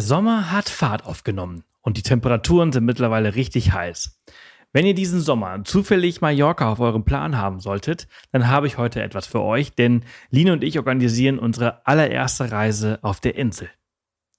Der Sommer hat Fahrt aufgenommen und die Temperaturen sind mittlerweile richtig heiß. Wenn ihr diesen Sommer zufällig Mallorca auf eurem Plan haben solltet, dann habe ich heute etwas für euch, denn Line und ich organisieren unsere allererste Reise auf der Insel.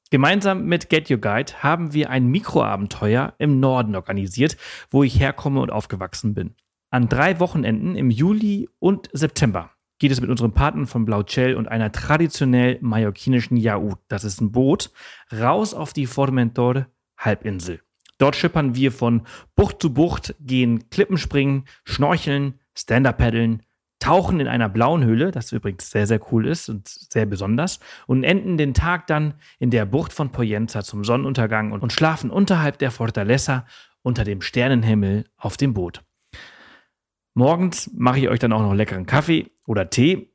Gemeinsam mit Get Your Guide haben wir ein Mikroabenteuer im Norden organisiert, wo ich herkomme und aufgewachsen bin. An drei Wochenenden im Juli und September geht es mit unserem Partner von Blauchell und einer traditionell mallorquinischen Yaourt, das ist ein Boot, raus auf die Formentor-Halbinsel. Dort schippern wir von Bucht zu Bucht, gehen Klippenspringen, schnorcheln, Stand-Up-Paddeln, tauchen in einer blauen Höhle, das übrigens sehr, sehr cool ist und sehr besonders, und enden den Tag dann in der Bucht von Poyenza zum Sonnenuntergang und schlafen unterhalb der Fortaleza unter dem Sternenhimmel auf dem Boot. Morgens mache ich euch dann auch noch leckeren Kaffee oder Tee.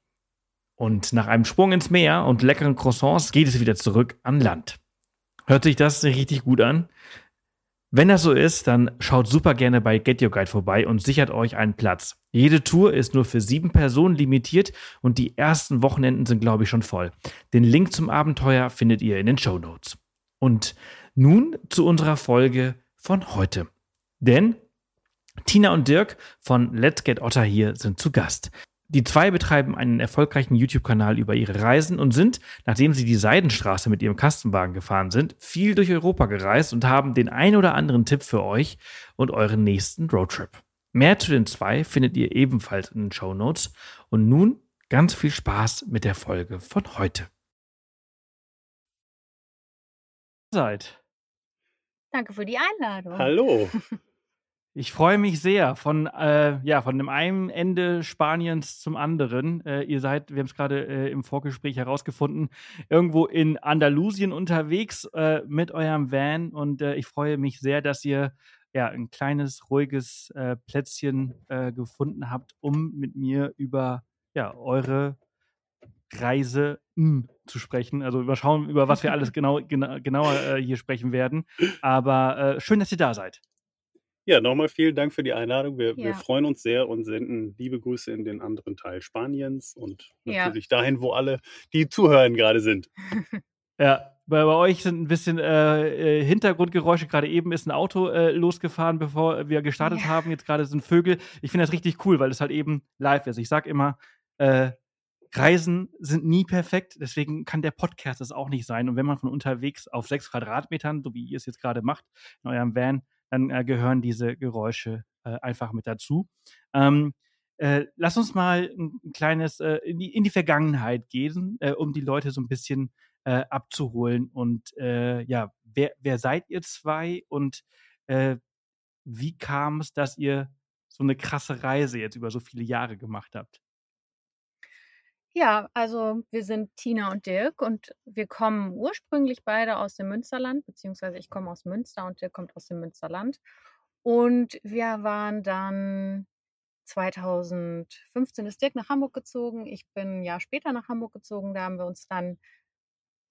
Und nach einem Sprung ins Meer und leckeren Croissants geht es wieder zurück an Land. Hört sich das richtig gut an? Wenn das so ist, dann schaut super gerne bei Get Your Guide vorbei und sichert euch einen Platz. Jede Tour ist nur für sieben Personen limitiert und die ersten Wochenenden sind, glaube ich, schon voll. Den Link zum Abenteuer findet ihr in den Show Notes. Und nun zu unserer Folge von heute. Denn Tina und Dirk von Let's Get Otter hier sind zu Gast. Die zwei betreiben einen erfolgreichen YouTube-Kanal über ihre Reisen und sind, nachdem sie die Seidenstraße mit ihrem Kastenwagen gefahren sind, viel durch Europa gereist und haben den ein oder anderen Tipp für euch und euren nächsten Roadtrip. Mehr zu den zwei findet ihr ebenfalls in den Show Notes. Und nun ganz viel Spaß mit der Folge von heute. Seid. Danke für die Einladung. Hallo. Ich freue mich sehr von, äh, ja, von dem einen Ende Spaniens zum anderen. Äh, ihr seid, wir haben es gerade äh, im Vorgespräch herausgefunden, irgendwo in Andalusien unterwegs äh, mit eurem Van und äh, ich freue mich sehr, dass ihr ja ein kleines, ruhiges äh, Plätzchen gefunden habt, um mit mir über ja, eure Reise mh, hm, zu sprechen. Also über schauen, über was wir alles genau, genau genauer hier sprechen werden. Aber schön, dass ihr da seid. Ja, nochmal vielen Dank für die Einladung. Wir, wir freuen uns sehr und senden liebe Grüße in den anderen Teil Spaniens und Ja. natürlich dahin, wo alle, die zuhören, gerade sind. Ja, bei, bei euch sind ein bisschen äh, äh, Hintergrundgeräusche. Gerade eben ist ein Auto äh, losgefahren, bevor wir gestartet Ja. haben. Jetzt gerade sind Vögel. Ich finde das richtig cool, weil es halt eben live ist. Ich sag immer, äh, Reisen sind nie perfekt, deswegen kann der Podcast es auch nicht sein. Und wenn man von unterwegs auf sechs Quadratmetern, so wie ihr es jetzt gerade macht, in eurem Van, dann äh, gehören diese Geräusche äh, einfach mit dazu. Ähm, äh, lass uns mal ein, ein kleines äh, in, die, in, die, Vergangenheit gehen, äh, um die Leute so ein bisschen äh, abzuholen. Und ja, wer, wer, seid ihr zwei und wie kam es, dass ihr so eine krasse Reise jetzt über so viele Jahre gemacht habt? Ja, also wir sind Tina und Dirk und wir kommen ursprünglich beide aus dem Münsterland, beziehungsweise ich komme aus Münster und Dirk kommt aus dem Münsterland. Und wir waren dann 2015 ist Dirk nach Hamburg gezogen. Ich bin ein Jahr später nach Hamburg gezogen. Da haben wir uns dann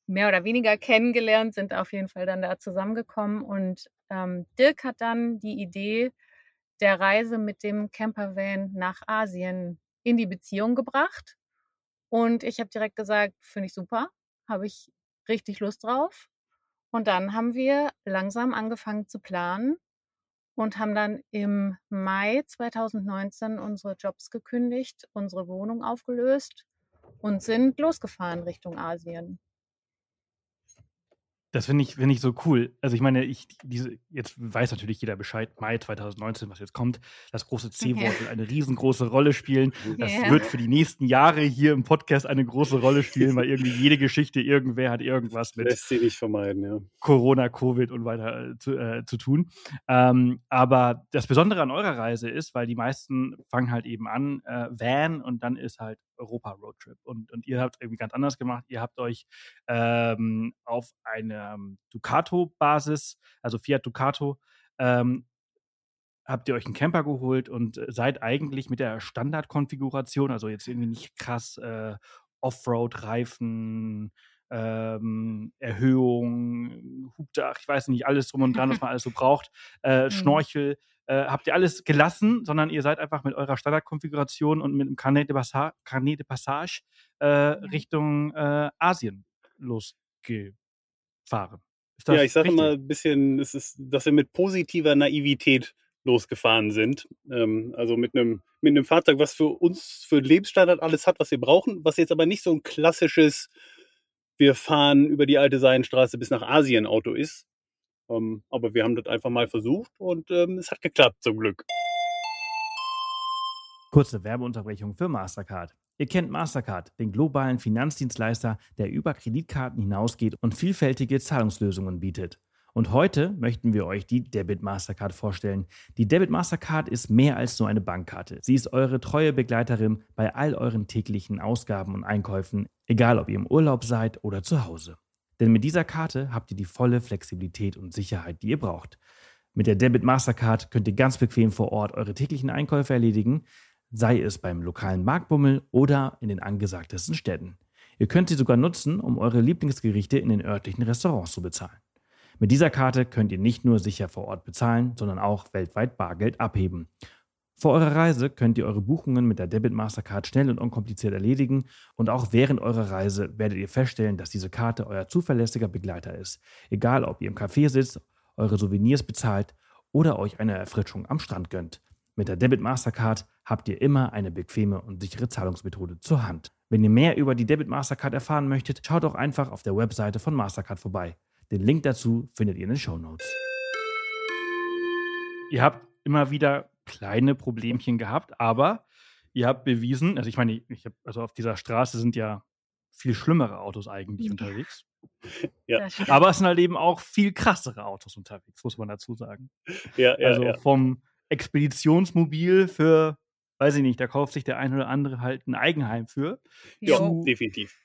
mehr oder weniger kennengelernt, sind auf jeden Fall dann da zusammengekommen. Und ähm, Dirk hat dann die Idee der Reise mit dem Campervan nach Asien in die Beziehung gebracht. Und ich habe direkt gesagt, finde ich super, habe ich richtig Lust drauf. Und dann haben wir langsam angefangen zu planen und haben dann im Mai 2019 unsere Jobs gekündigt, unsere Wohnung aufgelöst und sind losgefahren Richtung Asien. Das finde ich, find ich so cool. Also ich meine, ich, diese, jetzt weiß natürlich jeder Bescheid, Mai 2019, was jetzt kommt. Das große C-Wort ja. wird eine riesengroße Rolle spielen. Das ja. wird für die nächsten Jahre hier im Podcast eine große Rolle spielen, weil irgendwie jede Geschichte, irgendwer hat irgendwas mit Lässt sie nicht vermeiden, ja. Corona, Covid und weiter äh, zu, äh, zu tun. Ähm, aber das Besondere an eurer Reise ist, weil die meisten fangen halt eben an, äh, Van und dann ist halt Europa-Roadtrip. Und, und ihr habt irgendwie ganz anders gemacht. Ihr habt euch ähm, auf eine ähm, Ducato-Basis, also Fiat Ducato, ähm, habt ihr euch einen Camper geholt und seid eigentlich mit der Standardkonfiguration, also jetzt irgendwie nicht krass äh, Offroad-Reifen, ähm, Erhöhung, Hubdach, ich weiß nicht, alles drum und dran, was man alles so braucht, äh, mhm. Schnorchel, äh, habt ihr alles gelassen, sondern ihr seid einfach mit eurer Standardkonfiguration und mit dem Carnet de, Passa Carnet de Passage äh, Richtung äh, Asien losgefahren. fahren. ja, ich sage immer ein bisschen, es ist, dass wir mit positiver Naivität losgefahren sind. Ähm, also mit einem, mit einem Fahrzeug, was für uns, für Lebensstandard alles hat, was wir brauchen, was jetzt aber nicht so ein klassisches, wir fahren über die alte Seidenstraße bis nach Asien Auto ist. Ähm, aber wir haben das einfach mal versucht und ähm, es hat geklappt, zum Glück. Kurze Werbeunterbrechung für Mastercard. Ihr kennt Mastercard, den globalen Finanzdienstleister, der über Kreditkarten hinausgeht und vielfältige Zahlungslösungen bietet. Und heute möchten wir euch die Debit Mastercard vorstellen. Die Debit Mastercard ist mehr als nur eine Bankkarte. Sie ist eure treue Begleiterin bei all euren täglichen Ausgaben und Einkäufen, egal ob ihr im Urlaub seid oder zu Hause. Denn mit dieser Karte habt ihr die volle Flexibilität und Sicherheit, die ihr braucht. Mit der Debit Mastercard könnt ihr ganz bequem vor Ort eure täglichen Einkäufe erledigen, sei es beim lokalen Marktbummel oder in den angesagtesten Städten. Ihr könnt sie sogar nutzen, um eure Lieblingsgerichte in den örtlichen Restaurants zu bezahlen. Mit dieser Karte könnt ihr nicht nur sicher vor Ort bezahlen, sondern auch weltweit Bargeld abheben. Vor eurer Reise könnt ihr eure Buchungen mit der Debit Mastercard schnell und unkompliziert erledigen und auch während eurer Reise werdet ihr feststellen, dass diese Karte euer zuverlässiger Begleiter ist. Egal, ob ihr im Café sitzt, eure Souvenirs bezahlt oder euch eine Erfrischung am Strand gönnt. Mit der Debit Mastercard habt ihr immer eine bequeme und sichere Zahlungsmethode zur Hand. Wenn ihr mehr über die Debit Mastercard erfahren möchtet, schaut doch einfach auf der Webseite von Mastercard vorbei. Den Link dazu findet ihr in den Show Notes. Ihr habt immer wieder kleine Problemchen gehabt, aber ihr habt bewiesen, also ich meine, ich hab, also auf dieser Straße sind ja viel schlimmere Autos eigentlich unterwegs. Ja. Aber es sind halt eben auch viel krassere Autos unterwegs, muss man dazu sagen. Ja, ja, also ja. vom Expeditionsmobil für, weiß ich nicht, da kauft sich der eine oder andere halt ein Eigenheim für. Ja, definitiv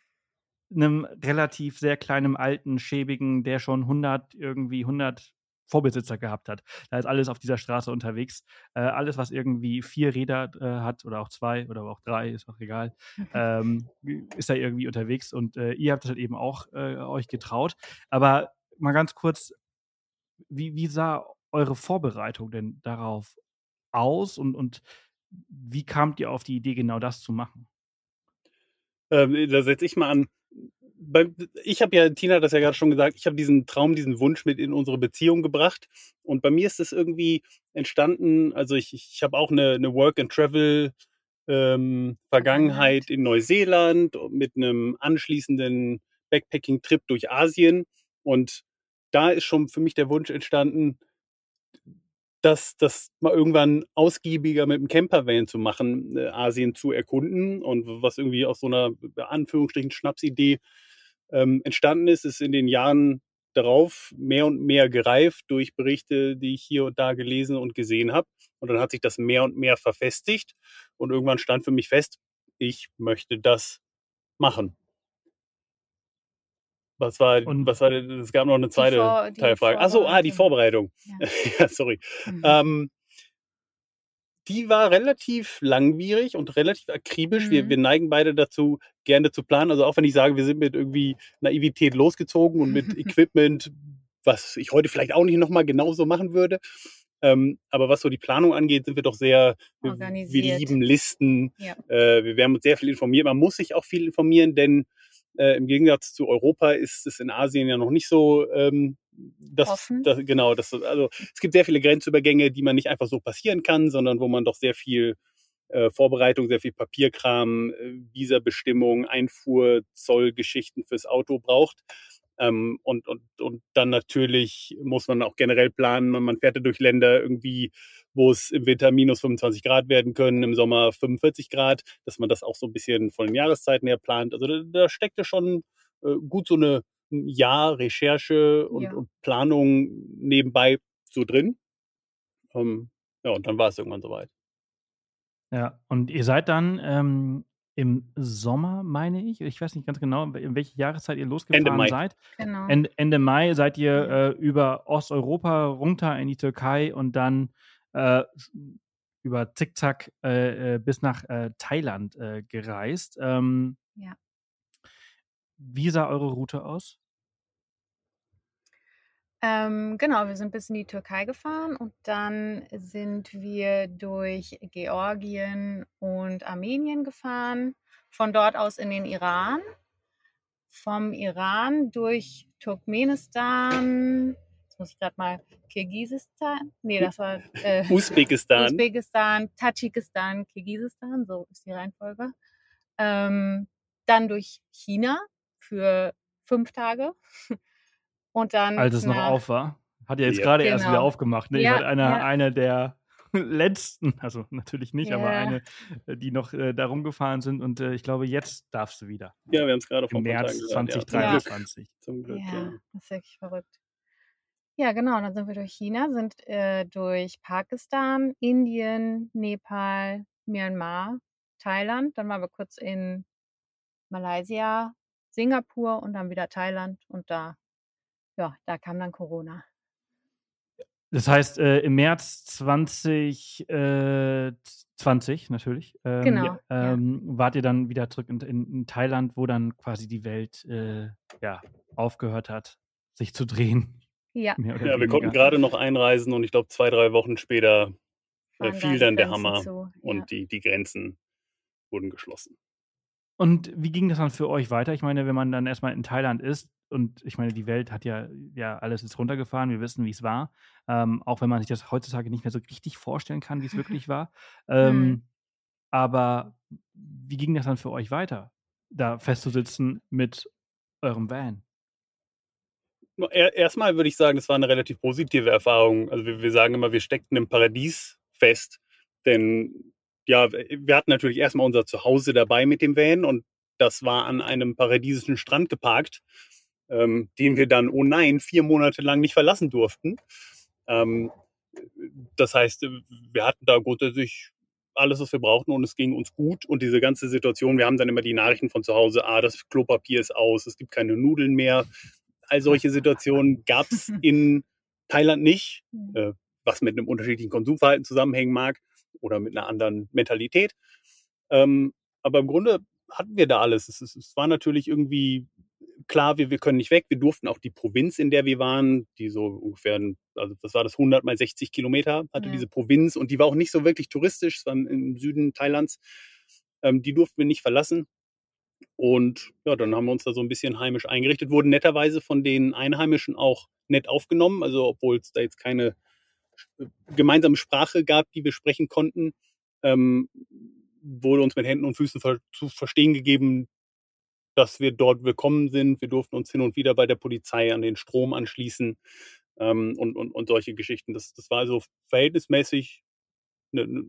einem relativ sehr kleinen, alten, schäbigen, der schon 100, irgendwie 100 Vorbesitzer gehabt hat. Da ist alles auf dieser Straße unterwegs. Äh, alles, was irgendwie vier Räder äh, hat oder auch zwei oder auch drei, ist auch egal, ähm, ist da irgendwie unterwegs. Und äh, ihr habt das halt eben auch äh, euch getraut. Aber mal ganz kurz, wie, wie sah eure Vorbereitung denn darauf aus und, und wie kamt ihr auf die Idee, genau das zu machen? Ähm, da setze ich mal an bei, ich habe ja, Tina hat das ja gerade schon gesagt, ich habe diesen Traum, diesen Wunsch mit in unsere Beziehung gebracht. Und bei mir ist es irgendwie entstanden, also ich, ich habe auch eine, eine Work-and-Travel- ähm, Vergangenheit in Neuseeland mit einem anschließenden Backpacking-Trip durch Asien. Und da ist schon für mich der Wunsch entstanden, das, das mal irgendwann ausgiebiger mit dem Campervan zu machen, äh, Asien zu erkunden und was irgendwie aus so einer Anführungsstrichen Schnapsidee ähm, entstanden ist, ist in den Jahren darauf mehr und mehr gereift durch Berichte, die ich hier und da gelesen und gesehen habe. Und dann hat sich das mehr und mehr verfestigt. Und irgendwann stand für mich fest, ich möchte das machen. Was war, und was war, es gab noch eine zweite Vor Teilfrage. Achso, ah, die Vorbereitung. Ja, ja sorry. Mhm. Ähm, die war relativ langwierig und relativ akribisch. Mhm. Wir, wir neigen beide dazu, gerne zu planen. Also auch wenn ich sage, wir sind mit irgendwie Naivität losgezogen und mit Equipment, was ich heute vielleicht auch nicht nochmal genauso machen würde. Ähm, aber was so die Planung angeht, sind wir doch sehr, wir, wir lieben Listen. Ja. Äh, wir werden uns sehr viel informiert. Man muss sich auch viel informieren, denn äh, Im Gegensatz zu Europa ist es in Asien ja noch nicht so, ähm, das, das, genau, das, also es gibt sehr viele Grenzübergänge, die man nicht einfach so passieren kann, sondern wo man doch sehr viel äh, Vorbereitung, sehr viel Papierkram, äh, Visabestimmung, Einfuhr, Zollgeschichten fürs Auto braucht. Ähm, und, und, und dann natürlich muss man auch generell planen, man fährt ja durch Länder irgendwie, wo es im Winter minus 25 Grad werden können, im Sommer 45 Grad, dass man das auch so ein bisschen von den Jahreszeiten her plant. Also da, da steckte schon äh, gut so eine Jahr Recherche und, ja. und Planung nebenbei so drin. Ähm, ja, und dann war es irgendwann soweit. Ja, und ihr seid dann ähm, im Sommer, meine ich. Ich weiß nicht ganz genau, in welche Jahreszeit ihr losgefahren Ende Mai. seid. Genau. Ende, Ende Mai seid ihr äh, über Osteuropa runter in die Türkei und dann äh, über Zickzack äh, äh bis nach äh, Thailand äh, gereist. Ähm, ja. Wie sah eure Route aus? Ähm, genau, wir sind bis in die Türkei gefahren und dann sind wir durch Georgien und Armenien gefahren, von dort aus in den Iran. vom Iran durch Turkmenistan, jetzt muss ich gerade mal, Kirgisistan, nee, das war äh, Usbekistan. Usbekistan, Tadschikistan, Kirgisistan, so ist die Reihenfolge. Ähm, dann durch China für fünf Tage. Und dann. Als es noch auf war. Hat ja jetzt ja. gerade genau. erst wieder genau. aufgemacht. Ne? Ja, ich war einer, ja. einer der letzten, also natürlich nicht, aber eine, äh, die noch äh, da rumgefahren sind. Und äh, ich glaube, jetzt darfst du wieder. Ja, wir haben es gerade vom März 2023. Zum Glück. Ja, das ist wirklich verrückt. Ja, genau. Dann sind wir durch China, sind äh, durch Pakistan, Indien, Nepal, Myanmar, Thailand. Dann waren wir kurz in Malaysia, Singapur und dann wieder Thailand. Und da, ja, da kam dann Corona. Das heißt, äh, im März 2020 äh, 20 natürlich, ähm, genau, ähm, ja. wart ihr dann wieder zurück in, in, in, Thailand, wo dann quasi die Welt äh, ja, aufgehört hat, sich zu drehen. Ja, ja wir konnten gerade noch einreisen und ich glaube, zwei, drei Wochen später äh, fiel dann der Hammer zu, ja. und die, die Grenzen wurden geschlossen. Und wie ging das dann für euch weiter? Ich meine, wenn man dann erstmal in Thailand ist, und ich meine, die Welt hat ja, ja alles jetzt runtergefahren, wir wissen, wie es war. Ähm, auch wenn man sich das heutzutage nicht mehr so richtig vorstellen kann, wie es wirklich war. Ähm, mhm. Aber wie ging das dann für euch weiter, da festzusitzen mit eurem Van? Erstmal würde ich sagen, es war eine relativ positive Erfahrung. Also wir, wir sagen immer, wir steckten im Paradies fest. Denn ja, wir hatten natürlich erstmal unser Zuhause dabei mit dem Van und das war an einem paradiesischen Strand geparkt ähm, den wir dann, oh nein, vier Monate lang nicht verlassen durften. Ähm, das heißt, wir hatten da grundsätzlich alles, was wir brauchten und es ging uns gut. Und diese ganze Situation, wir haben dann immer die Nachrichten von zu Hause, ah, das Klopapier ist aus, es gibt keine Nudeln mehr. All solche Situationen gab es in Thailand nicht, äh, was mit einem unterschiedlichen Konsumverhalten zusammenhängen mag oder mit einer anderen Mentalität. Ähm, aber im Grunde hatten wir da alles. Es, es, es war natürlich irgendwie klar, wir, wir können nicht weg. Wir durften auch die Provinz, in der wir waren, die so ungefähr, also das war das 100 mal 60 Kilometer, hatte ja. diese Provinz und die war auch nicht so wirklich touristisch, es war im Süden Thailands. Ähm, die durften wir nicht verlassen. Und ja, dann haben wir uns da so ein bisschen heimisch eingerichtet, wurden netterweise von den Einheimischen auch nett aufgenommen. Also, obwohl es da jetzt keine gemeinsame Sprache gab, die wir sprechen konnten, ähm, wurde uns mit Händen und Füßen ver zu verstehen gegeben, dass wir dort willkommen sind. Wir durften uns hin und wieder bei der Polizei an den Strom anschließen ähm, und, und, und solche Geschichten. Das, das war also verhältnismäßig eine, eine,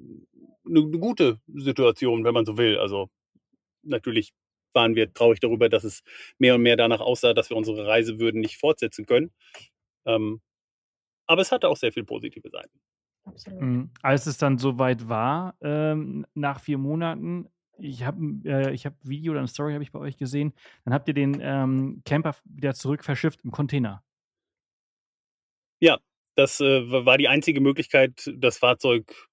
eine gute Situation, wenn man so will. Also natürlich waren wir traurig darüber, dass es mehr und mehr danach aussah, dass wir unsere Reise würden nicht fortsetzen können. Ähm, aber es hatte auch sehr viele positive Seiten. Absolut. Mhm. Als es dann soweit war, ähm, nach vier Monaten, ich habe äh, hab Video oder eine Story habe ich bei euch gesehen. Dann habt ihr den ähm, Camper wieder zurück verschifft im Container. Ja, das äh, war die einzige Möglichkeit, das Fahrzeug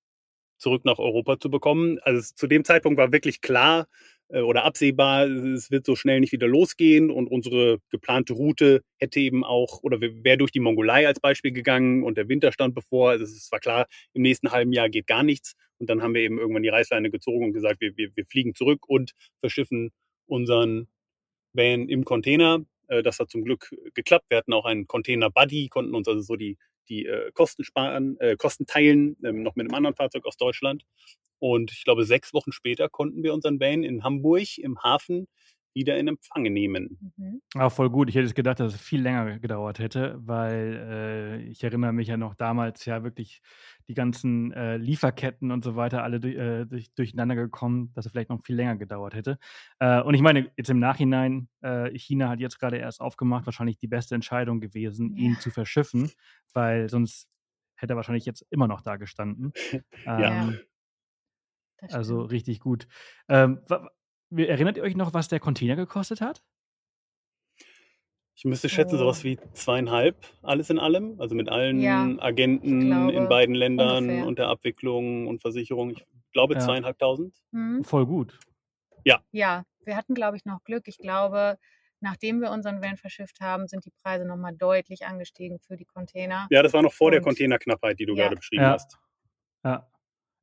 zurück nach Europa zu bekommen. Also zu dem Zeitpunkt war wirklich klar, oder absehbar, es wird so schnell nicht wieder losgehen und unsere geplante Route hätte eben auch oder wäre durch die Mongolei als Beispiel gegangen und der Winter stand bevor. Also es war klar, im nächsten halben Jahr geht gar nichts. Und dann haben wir eben irgendwann die Reißleine gezogen und gesagt, wir, wir, wir fliegen zurück und verschiffen unseren Van im Container. Äh, das hat zum Glück geklappt. Wir hatten auch einen Container-Buddy, konnten uns also so die, die äh, Kosten sparen, äh, Kosten teilen, ähm, noch mit einem anderen Fahrzeug aus Deutschland. Und ich glaube, sechs Wochen später konnten wir unseren Van in Hamburg im Hafen wieder in Empfang nehmen. Mhm. Ah, voll gut. Ich hätte gedacht, dass es viel länger gedauert hätte, weil äh, ich erinnere mich ja noch damals ja wirklich die ganzen äh, Lieferketten und so weiter alle durch, äh, durch, durcheinander gekommen, dass es vielleicht noch viel länger gedauert hätte. Äh, und ich meine, jetzt im Nachhinein, äh, China hat jetzt gerade erst aufgemacht, wahrscheinlich die beste Entscheidung gewesen, ja. ihn zu verschiffen, weil sonst hätte er wahrscheinlich jetzt immer noch da gestanden. ja. Also richtig gut. Ähm, erinnert ihr euch noch, was der Container gekostet hat? Ich müsste schätzen, oh. sowas wie zweieinhalb, alles in allem. Also mit allen ja, Agenten in beiden Ländern ungefähr. und der Abwicklung und Versicherung. Ich glaube ja. zweieinhalbtausend. Mhm. Voll gut. Ja. Ja, wir hatten, glaube ich, noch Glück. Ich glaube, nachdem wir unseren Van verschifft haben, sind die Preise nochmal deutlich angestiegen für die Container. Ja, das war noch vor und, der Containerknappheit, die du ja. gerade beschrieben hast. Ja.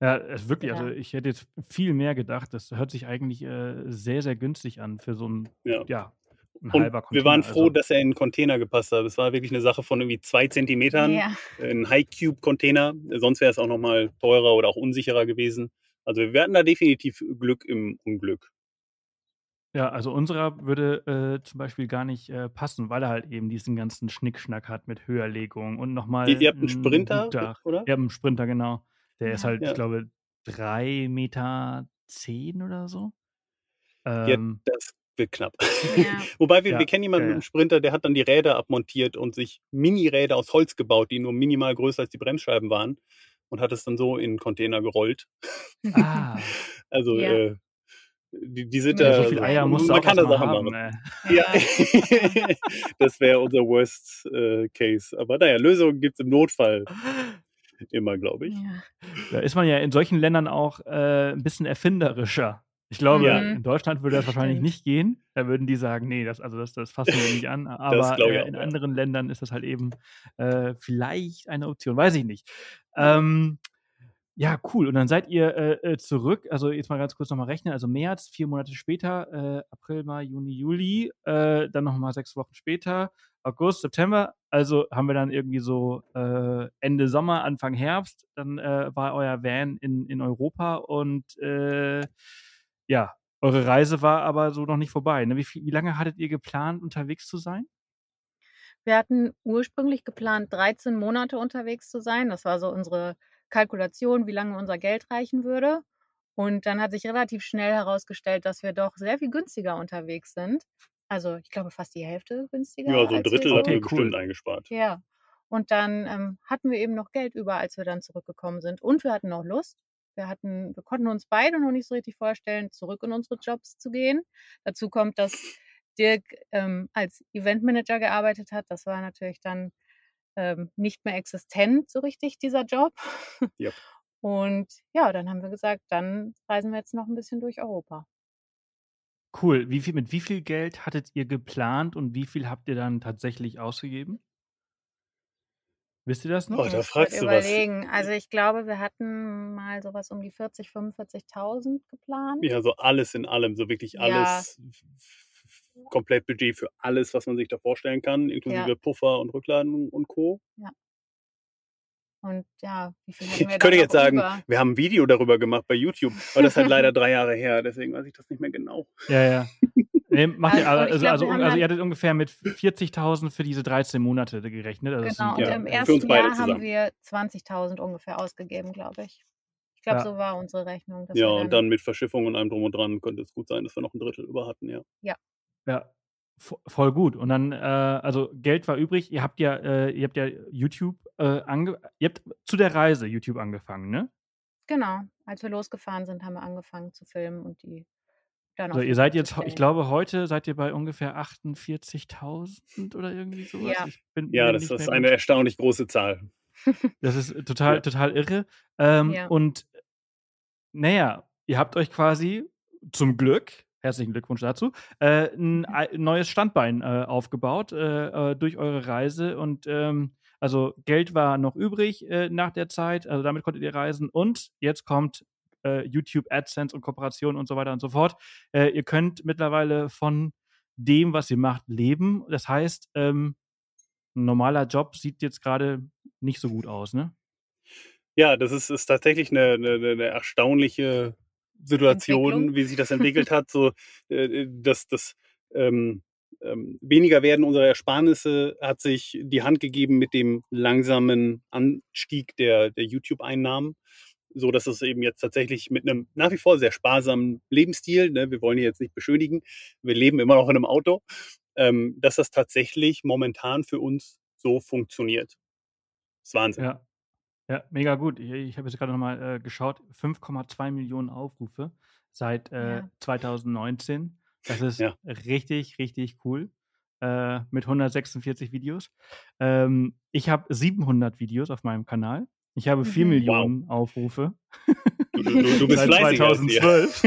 Ja, es wirklich, also ich hätte jetzt viel mehr gedacht. Das hört sich eigentlich äh, sehr, sehr günstig an für so ein, ja. ja ein halber Container. Wir waren froh, also. dass er in einen Container gepasst hat. Das war wirklich eine Sache von irgendwie zwei Zentimetern. Ja. Ein High-Cube-Container. Sonst wäre es auch nochmal teurer oder auch unsicherer gewesen. Also wir hatten da definitiv Glück im Unglück. Ja, also unserer würde äh, zum Beispiel gar nicht äh, passen, weil er halt eben diesen ganzen Schnickschnack hat mit Höherlegung und nochmal. Ihr, ihr habt einen Sprinter, Hutdach. oder? Ihr habt einen Sprinter, genau. Der ja. ist halt, ja. ich glaube, drei Meter zehn oder so. Ähm, ja, das wird knapp. Ja. Wobei wir, wir kennen jemanden mit einem Sprinter, der hat dann die Räder abmontiert und sich Mini-Räder aus Holz gebaut, die nur minimal größer als die Bremsscheiben waren und hat es dann so in einen Container gerollt. Ah. also äh, die, die sind ja, so viel Eier muss man kann das auch haben, machen. Ja, das wäre unser Worst äh, Case. Aber naja, Lösungen gibt es im Notfall immer, glaube ich. Ja. Da ist man ja in solchen Ländern auch äh, ein bisschen erfinderischer. Ich glaube, ja. in Deutschland würde das wahrscheinlich nicht gehen. Da würden die sagen, nee, das, also das, das fassen wir nicht an. Aber äh, in auch, anderen Ländern ist das halt eben äh, vielleicht eine Option. Weiß ich nicht. Ähm, ja, cool. Und dann seid ihr äh, äh, zurück. Also jetzt mal ganz kurz nochmal rechnen. Also März, vier Monate später, äh, April, Mai, Juni, Juli, äh, dann nochmal sechs Wochen später, August, September. Also haben wir dann irgendwie so äh, Ende Sommer, Anfang Herbst. Dann äh, war euer Van in, in Europa und äh, ja, eure Reise war aber so noch nicht vorbei. Ne? Wie, wie lange hattet ihr geplant, unterwegs zu sein? Wir hatten ursprünglich geplant, 13 Monate unterwegs zu sein. Das war so unsere Kalkulation, wie lange unser Geld reichen würde. Und dann hat sich relativ schnell herausgestellt, dass wir doch sehr viel günstiger unterwegs sind. Also ich glaube fast die Hälfte günstiger. Ja, so ein Drittel hatten wir bestimmt cool. eingespart. Ja. Und dann ähm, hatten wir eben noch Geld über, als wir dann zurückgekommen sind. Und wir hatten noch Lust. Wir hatten, wir konnten uns beide noch nicht so richtig vorstellen, zurück in unsere Jobs zu gehen. Dazu kommt, dass Dirk ähm, als Eventmanager gearbeitet hat. Das war natürlich dann ähm, nicht mehr existent, so richtig, dieser Job. Yep. Und ja, dann haben wir gesagt, dann reisen wir jetzt noch ein bisschen durch Europa. Cool. Wie viel, mit wie viel Geld hattet ihr geplant und wie viel habt ihr dann tatsächlich ausgegeben? Wisst ihr das noch? Oh, da fragst du überlegen. was. Also ich glaube, wir hatten mal sowas um die 40, 45.000 geplant. Ja, so alles in allem, so wirklich alles ja komplett Budget für alles, was man sich da vorstellen kann, inklusive ja. Puffer und Rückladen und Co. Ja. Und ja, wie viel haben wir Ich könnte jetzt sagen, über? wir haben ein Video darüber gemacht bei YouTube, aber das ist halt leider drei Jahre her, deswegen weiß ich das nicht mehr genau. Ja, ja. Nee, macht ihr, also, glaub, also, also, ihr hattet ungefähr mit 40.000 für diese 13 Monate gerechnet. Also genau, und ja, im ersten Jahr zusammen. haben wir 20.000 ungefähr ausgegeben, glaube ich. Ich glaube, ja. so war unsere Rechnung. Ja, und dann mit Verschiffung und allem drum und dran könnte es gut sein, dass wir noch ein Drittel über hatten, ja. Ja, ja, voll gut. Und dann, äh, also Geld war übrig. Ihr habt ja, äh, ihr habt ja YouTube äh, ange ihr habt zu der Reise YouTube angefangen, ne? Genau. Als wir losgefahren sind, haben wir angefangen zu filmen und die dann so, ihr seid jetzt, ich glaube, heute seid ihr bei ungefähr 48.000 oder irgendwie sowas. Ja, bin, ja das ist eine erstaunlich große Zahl. Das ist total, ja. total irre. Ähm, ja. Und naja, ihr habt euch quasi zum Glück herzlichen Glückwunsch dazu, äh, ein, ein, neues Standbein äh, aufgebaut äh, äh, durch eure Reise. Und ähm, also Geld war noch übrig äh, nach der Zeit, also damit konntet ihr reisen. Und jetzt kommt äh, YouTube AdSense und Kooperation und so weiter und so fort. ihr könnt mittlerweile von dem, was ihr macht, leben. Das heißt, ähm, ein normaler Job sieht jetzt gerade nicht so gut aus, ne? Ja, das ist, ist tatsächlich eine, eine, eine erstaunliche Situation, wie sich das entwickelt hat, so äh, äh, dass das ähm, ähm, weniger werden unserer Ersparnisse hat sich die Hand gegeben mit dem langsamen Anstieg der, der YouTube-Einnahmen, so dass es eben jetzt tatsächlich mit einem nach wie vor sehr sparsamen Lebensstil, ne, wir wollen ihn jetzt nicht beschönigen, wir leben immer noch in einem Auto, ähm, dass das tatsächlich momentan für uns so funktioniert. Das ist Wahnsinn. Ja. Ja, mega gut. Ich, ich habe jetzt gerade nochmal äh, geschaut. 5,2 Millionen Aufrufe seit äh, ja. 2019. Das ist ja. richtig, richtig cool. Äh, mit 146 Videos. Ähm, ich habe 700 Videos auf meinem Kanal. Ich habe 4 mhm. Millionen wow. Aufrufe. Du, du, du bist seit 2012.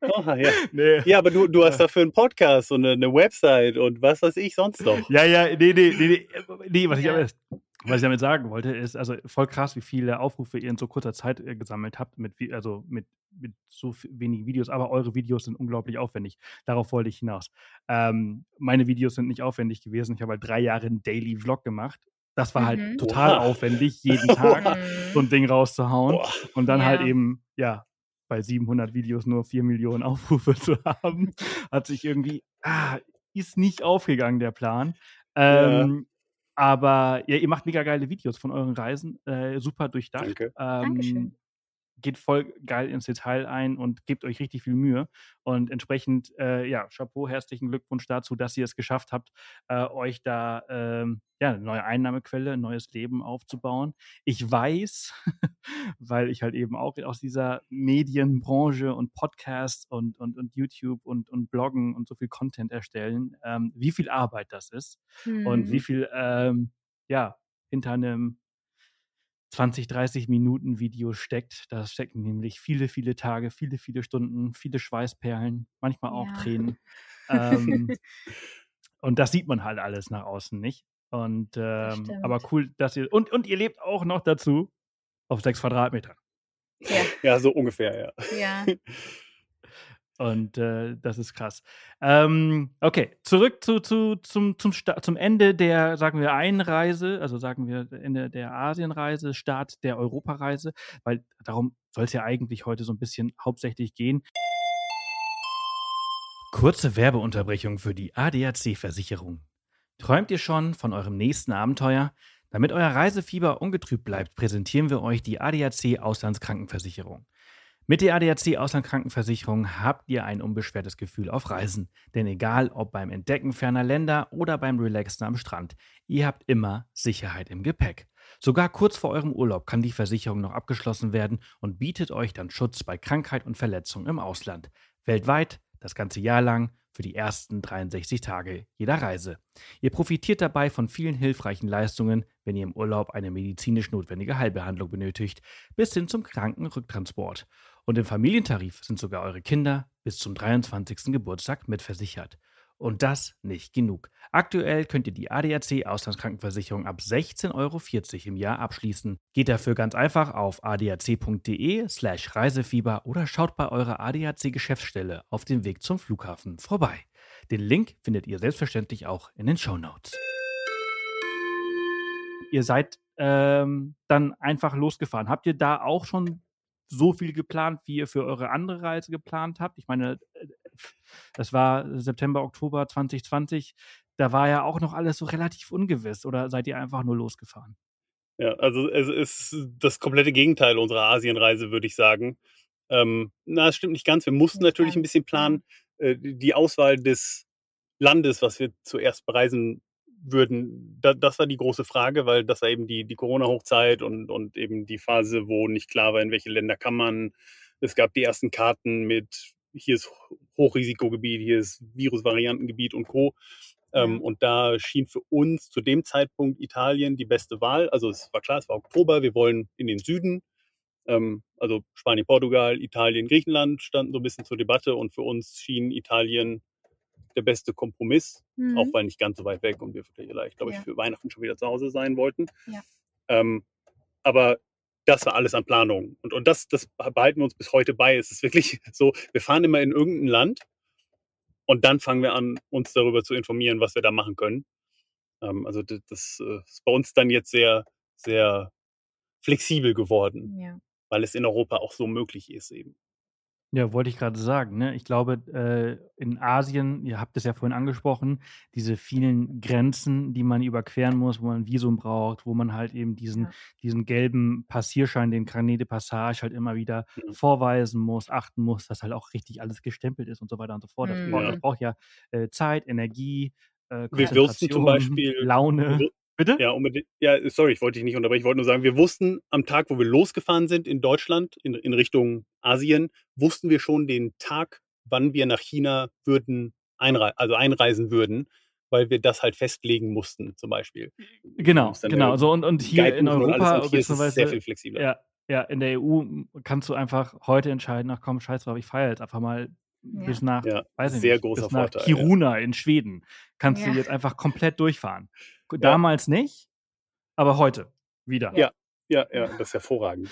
oh, ja. Nee. ja, aber du, du hast dafür einen Podcast und eine, eine Website und was weiß ich sonst noch. Ja, ja, nee, nee, nee, nee, nee was ich aber Was ich damit sagen wollte, ist also voll krass, wie viele Aufrufe ihr in so kurzer Zeit äh, gesammelt habt, mit, also mit, mit so wenigen Videos, aber eure Videos sind unglaublich aufwendig. Darauf wollte ich hinaus. Ähm, meine Videos sind nicht aufwendig gewesen. Ich habe halt drei Jahre einen Daily Vlog gemacht. Das war halt mhm. total Oha. aufwendig, jeden Tag so ein Ding rauszuhauen. Boah. Und dann halt ja. halt eben, ja, bei 700 Videos nur 4 Millionen Aufrufe zu haben, hat sich irgendwie, ah, ist nicht aufgegangen, der Plan. Ähm, ja. Aber ja, ihr macht mega geile Videos von euren Reisen, äh, super durchdacht. Danke. Ähm, Dankeschön geht voll geil ins Detail ein und gebt euch richtig viel Mühe. Und entsprechend, äh, ja, Chapeau, herzlichen Glückwunsch dazu, dass ihr es geschafft habt, äh, euch da ähm, ja, eine neue Einnahmequelle, ein neues Leben aufzubauen. Ich weiß, weil ich halt eben auch aus dieser Medienbranche und Podcast und, und, und YouTube und, und Bloggen und so viel Content erstellen, ähm, wie viel Arbeit das ist mhm. und wie mhm. viel, ähm, ja, hinter einem 20, 30 Minuten Video steckt. Da stecken nämlich viele, viele Tage, viele, viele Stunden, viele Schweißperlen, manchmal auch ja. Tränen. Ähm, und das sieht man halt alles nach außen nicht. Und ähm, aber cool, dass ihr und, und ihr lebt auch noch dazu auf sechs Quadratmetern. Ja. ja, so ungefähr, ja. Ja. Und äh, das ist krass. Ähm, okay, zurück zu, zu, zum, zum, zum Ende der, sagen wir, Einreise, also sagen wir Ende der Asienreise, Start der Europareise, weil darum soll es ja eigentlich heute so ein bisschen hauptsächlich gehen. Kurze Werbeunterbrechung für die ADAC-Versicherung. Träumt ihr schon von eurem nächsten Abenteuer? Damit euer Reisefieber ungetrübt bleibt, präsentieren wir euch die ADAC Auslandskrankenversicherung. Mit der ADAC Auslandkrankenversicherung habt ihr ein unbeschwertes Gefühl auf Reisen. Denn egal ob beim Entdecken ferner Länder oder beim Relaxen am Strand, ihr habt immer Sicherheit im Gepäck. Sogar kurz vor eurem Urlaub kann die Versicherung noch abgeschlossen werden und bietet euch dann Schutz bei Krankheit und Verletzung im Ausland. Weltweit, das ganze Jahr lang, für die ersten 63 Tage jeder Reise. Ihr profitiert dabei von vielen hilfreichen Leistungen, wenn ihr im Urlaub eine medizinisch notwendige Heilbehandlung benötigt, bis hin zum Krankenrücktransport. Und im Familientarif sind sogar eure Kinder bis zum 23. Geburtstag mitversichert. Und das nicht genug. Aktuell könnt ihr die ADAC Auslandskrankenversicherung ab 16,40 Euro im Jahr abschließen. Geht dafür ganz einfach auf adac.de slash Reisefieber oder schaut bei eurer ADAC Geschäftsstelle auf dem Weg zum Flughafen vorbei. Den Link findet ihr selbstverständlich auch in den Show Notes. Ihr seid ähm, dann einfach losgefahren. Habt ihr da auch schon so viel geplant, wie ihr für eure andere Reise geplant habt. Ich meine, äh, das war September, Oktober 2020. Da war ja auch noch alles so relativ ungewiss. Oder seid ihr einfach nur losgefahren? Ja, also es ist das komplette Gegenteil unserer Asienreise, würde ich sagen. Ähm, na, es stimmt nicht ganz. Wir mussten natürlich ein bisschen planen. Äh, die Auswahl des Landes, was wir zuerst bereisen würden, da, das war die große Frage, weil das war eben die, die Corona-Hochzeit und, und eben die Phase, wo nicht klar war, in welche Länder kann man. Es gab die ersten Karten mit, hier ist Hochrisikogebiet, hier ist Virusvariantengebiet und Co. Ähm, und da schien für uns zu dem Zeitpunkt Italien die beste Wahl. Also es war klar, es war Oktober, wir wollen in den Süden. Ähm, also Spanien, Portugal, Italien, Griechenland standen so ein bisschen zur Debatte und für uns schien Italien der beste Kompromiss, mhm. auch weil nicht ganz so weit weg und wir vielleicht, glaube ich, für Weihnachten schon wieder zu Hause sein wollten. Ja. Ähm, aber das war alles an Planung. Und, und das, das behalten wir uns bis heute bei. Es ist wirklich so, wir fahren immer in irgendein Land und dann fangen wir an, uns darüber zu informieren, was wir da machen können. Ähm, also das, das, äh, ist bei uns dann jetzt sehr, sehr flexibel geworden, ja. weil es in Europa auch so möglich ist eben. Ja, wollte ich gerade sagen, ne? Ich glaube, äh, in Asien, ihr habt es ja vorhin angesprochen, diese vielen Grenzen, die man überqueren muss, wo man ein Visum braucht, wo man halt eben diesen, Ja. diesen gelben Passierschein, den Carnet de Passage halt immer wieder Mhm. vorweisen muss, achten muss, dass halt auch richtig alles gestempelt ist und so weiter und so fort. Das braucht, das Ja. braucht ja äh, Zeit, Energie, äh, Wir wussten zum Beispiel, Laune. Bitte? Ja, unbedingt. Ja, sorry, ich wollte dich nicht unterbrechen. Ich wollte nur sagen, wir wussten am Tag, wo wir losgefahren sind in Deutschland, in, in Richtung Asien, wussten wir schon den Tag, wann wir nach China würden, einrei also einreisen würden, weil wir das halt festlegen mussten, zum Beispiel. Genau, genau. So, und, und hier in Europa, und hier ist es sehr viel flexibler. Ja, ja, in der EU kannst du einfach heute entscheiden, ach komm, scheiß drauf, ich feiere jetzt einfach mal ja. bis nach, ja, weiß ich sehr nicht, großer bis nach Vorteil, Kiruna ja. in Schweden. Kannst du jetzt einfach komplett durchfahren. Damals nicht. aber heute wieder. Ja, ja, ja, das ist hervorragend.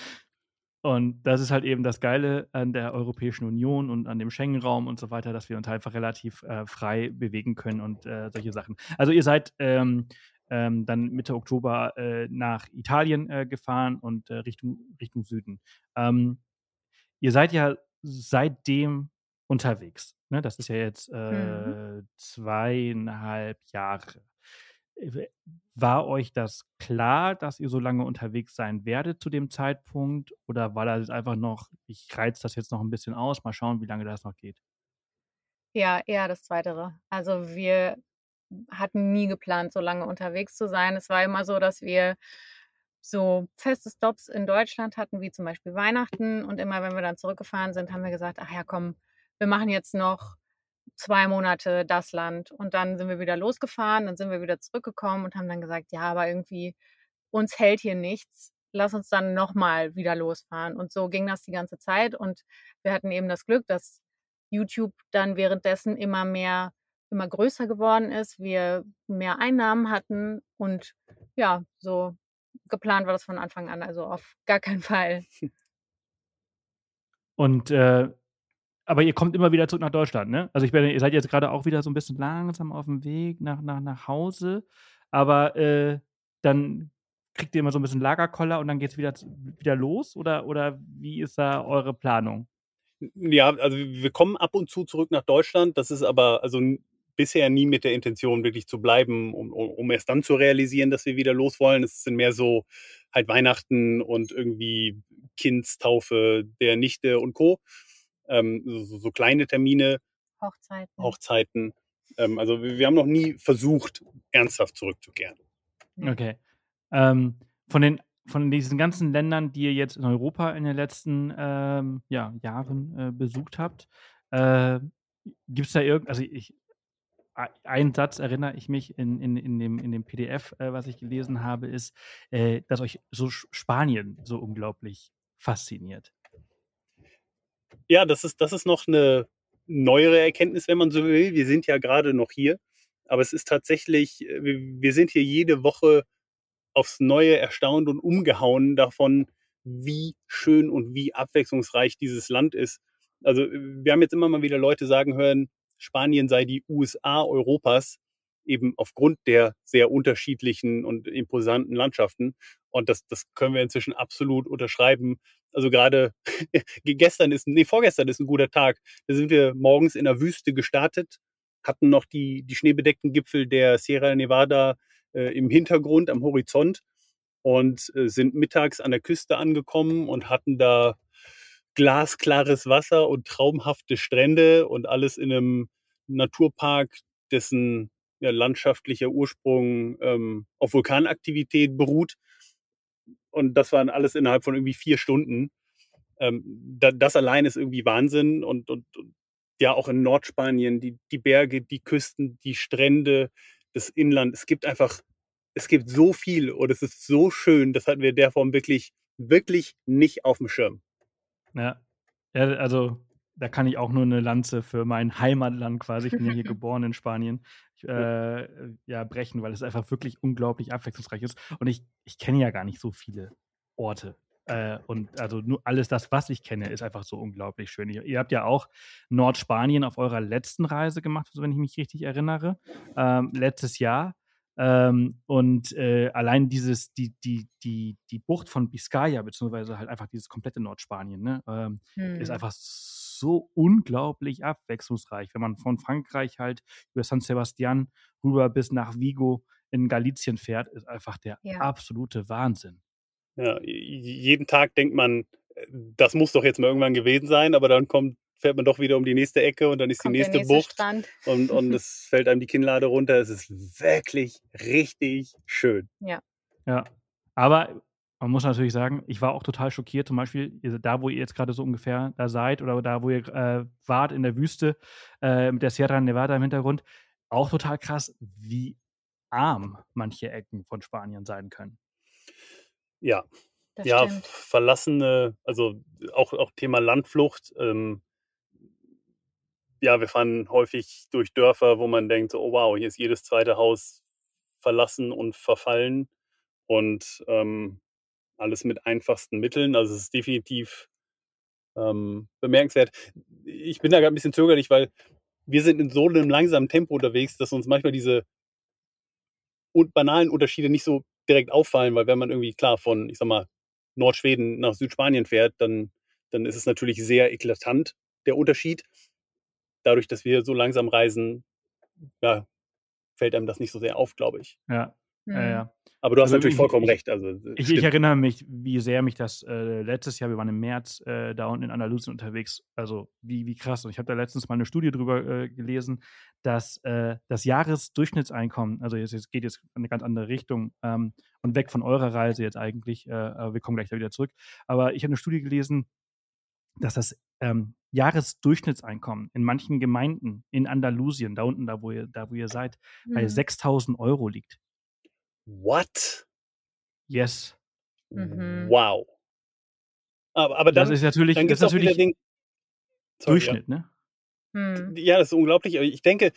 Und das ist halt eben das Geile an der Europäischen Union und an dem Schengen-Raum und so weiter, dass wir uns einfach relativ äh, frei bewegen können und äh, solche Sachen. Also ihr seid ähm, ähm, dann Mitte Oktober äh, nach Italien äh, gefahren und äh, Richtung, Richtung Süden. Ähm, ihr seid ja seitdem unterwegs. Ne? Das ist ja jetzt mhm. Äh, zweieinhalb Jahre. War euch das klar, dass ihr so lange unterwegs sein werdet zu dem Zeitpunkt? Oder war das einfach noch, ich reiz das jetzt noch ein bisschen aus, mal schauen, wie lange das noch geht? Ja, eher das Zweitere. Also wir hatten nie geplant, so lange unterwegs zu sein. Es war immer so, dass wir so feste Stops in Deutschland hatten, wie zum Beispiel Weihnachten. Und immer, wenn wir dann zurückgefahren sind, haben wir gesagt, ach ja, komm, wir machen jetzt noch zwei Monate das Land. Und dann sind wir wieder losgefahren, dann sind wir wieder zurückgekommen und haben dann gesagt, ja, aber irgendwie uns hält hier nichts. Lass uns dann nochmal wieder losfahren. Und so ging das die ganze Zeit. Und wir hatten eben das Glück, dass YouTube dann währenddessen immer mehr, immer größer geworden ist, wir mehr Einnahmen hatten und ja, so geplant war das von Anfang an, also auf gar keinen Fall. Und äh, aber ihr kommt immer wieder zurück nach Deutschland, ne? Also ich bin, ihr seid jetzt gerade auch wieder so ein bisschen langsam auf dem Weg nach, nach, nach Hause, aber äh, dann kriegt ihr immer so ein bisschen Lagerkoller und dann geht es wieder, wieder los? Oder, oder wie ist da eure Planung? Ja, also wir kommen ab und zu zurück nach Deutschland. Das ist aber also bisher nie mit der Intention, wirklich zu bleiben, um, um erst dann zu realisieren, dass wir wieder los wollen. Es sind mehr so halt Weihnachten und irgendwie Kindstaufe der Nichte und Co ähm, so, so, kleine Termine. Hochzeiten. Hochzeiten. Ähm, also wir, wir, haben noch nie versucht, ernsthaft zurückzukehren. Okay. Ähm, von den von diesen ganzen Ländern, die ihr jetzt in Europa in den letzten ähm, ja, Jahren äh, besucht habt, äh, gibt es da irgend, also ich, ein Satz erinnere ich mich in, in, in, dem, in dem PDF, äh, was ich gelesen habe, ist, äh, dass euch so Spanien so unglaublich fasziniert. Ja, das ist, das ist noch eine neuere Erkenntnis, wenn man so will. Wir sind ja gerade noch hier, aber es ist tatsächlich, äh, wir sind hier jede Woche aufs Neue erstaunt und umgehauen davon, wie schön und wie abwechslungsreich dieses Land ist. Also wir haben jetzt immer mal wieder Leute sagen hören, Spanien sei die USA Europas, eben aufgrund der sehr unterschiedlichen und imposanten Landschaften. Und das, das können wir inzwischen absolut unterschreiben. Also gerade gestern ist, nee, vorgestern ist ein guter Tag. Da sind wir morgens in der Wüste gestartet, hatten noch die, die schneebedeckten Gipfel der Sierra Nevada äh, im Hintergrund am Horizont und äh, sind mittags an der Küste angekommen und hatten da glasklares Wasser und traumhafte Strände und alles in einem Naturpark, dessen landschaftlicher Ursprung ähm, auf Vulkanaktivität beruht und das waren alles innerhalb von irgendwie vier Stunden. Ähm, da, das allein ist irgendwie Wahnsinn und, und, und ja, auch in Nordspanien, die, die Berge, die Küsten, die Strände, das Inland. Es gibt einfach, es gibt so viel und es ist so schön. Das hatten wir der Form wirklich, wirklich nicht auf dem Schirm. Ja, ja also da kann ich auch nur eine Lanze für mein Heimatland quasi, ich bin ja hier geboren in Spanien, äh, ja, brechen, weil es einfach wirklich unglaublich abwechslungsreich ist. Und ich, ich kenne ja gar nicht so viele Orte. Äh, und also nur alles das, was ich kenne, ist einfach so unglaublich schön. Ihr, ihr habt ja auch Nordspanien auf eurer letzten Reise gemacht, wenn ich mich richtig erinnere, ähm, letztes Jahr. Ähm, und äh, allein dieses, die, die, die, die Bucht von Biscaya, beziehungsweise halt einfach dieses komplette Nordspanien, ne, ähm, hm. ist einfach so unglaublich abwechslungsreich. Wenn man von Frankreich halt über San Sebastian rüber bis nach Vigo in Galicien fährt, ist einfach der ja. absolute Wahnsinn. Ja, jeden Tag denkt man, äh, das muss doch jetzt mal irgendwann gewesen sein, aber dann kommt fährt man doch wieder um die nächste Ecke und dann ist Kommt die nächste, nächste Bucht Strand. und, und es fällt einem die Kinnlade runter. Es ist wirklich richtig schön. Ja. Ja. Aber man muss natürlich sagen, ich war auch total schockiert, zum Beispiel da, wo ihr jetzt gerade so ungefähr da seid oder da, wo ihr äh, wart in der Wüste äh, mit der Sierra Nevada im Hintergrund, auch total krass, wie arm manche Ecken von Spanien sein können. Ja, das ja, stimmt. verlassene, also auch, auch Thema Landflucht. Ähm, ja, wir fahren häufig durch Dörfer, wo man denkt, so, oh wow, hier ist jedes zweite Haus verlassen und verfallen. und ähm, alles mit einfachsten Mitteln. Also es ist definitiv ähm, bemerkenswert. Ich bin da gerade ein bisschen zögerlich, weil wir sind in so einem langsamen Tempo unterwegs, dass uns manchmal diese und banalen Unterschiede nicht so direkt auffallen, weil wenn man irgendwie klar von, ich sag mal, Nordschweden nach Südspanien fährt, dann, dann ist es natürlich sehr eklatant, der Unterschied. Dadurch, dass wir so langsam reisen, ja, fällt einem das nicht so sehr auf, glaube ich. Ja, mhm. ja, ja. Aber du hast also natürlich ich, vollkommen recht. Also, ich, ich, erinnere mich, wie sehr mich das äh, letztes Jahr, wir waren im März äh, da unten in Andalusien unterwegs, also wie, wie krass. Und ich habe da letztens mal eine Studie drüber äh, gelesen, dass äh, das Jahresdurchschnittseinkommen, also es, es, geht jetzt in eine ganz andere Richtung ähm, und weg von eurer Reise jetzt eigentlich, äh, wir kommen gleich da wieder zurück, aber ich habe eine Studie gelesen, dass das ähm, Jahresdurchschnittseinkommen in manchen Gemeinden in Andalusien, da unten, da wo ihr, da wo ihr seid, mhm. bei 6000 Euro liegt. What? Yes. Mhm. Wow. Aber, aber dann, das ist natürlich, dann das ist natürlich den, sorry, Durchschnitt, ja. ne? Hm. Ja, das ist unglaublich. Ich denke,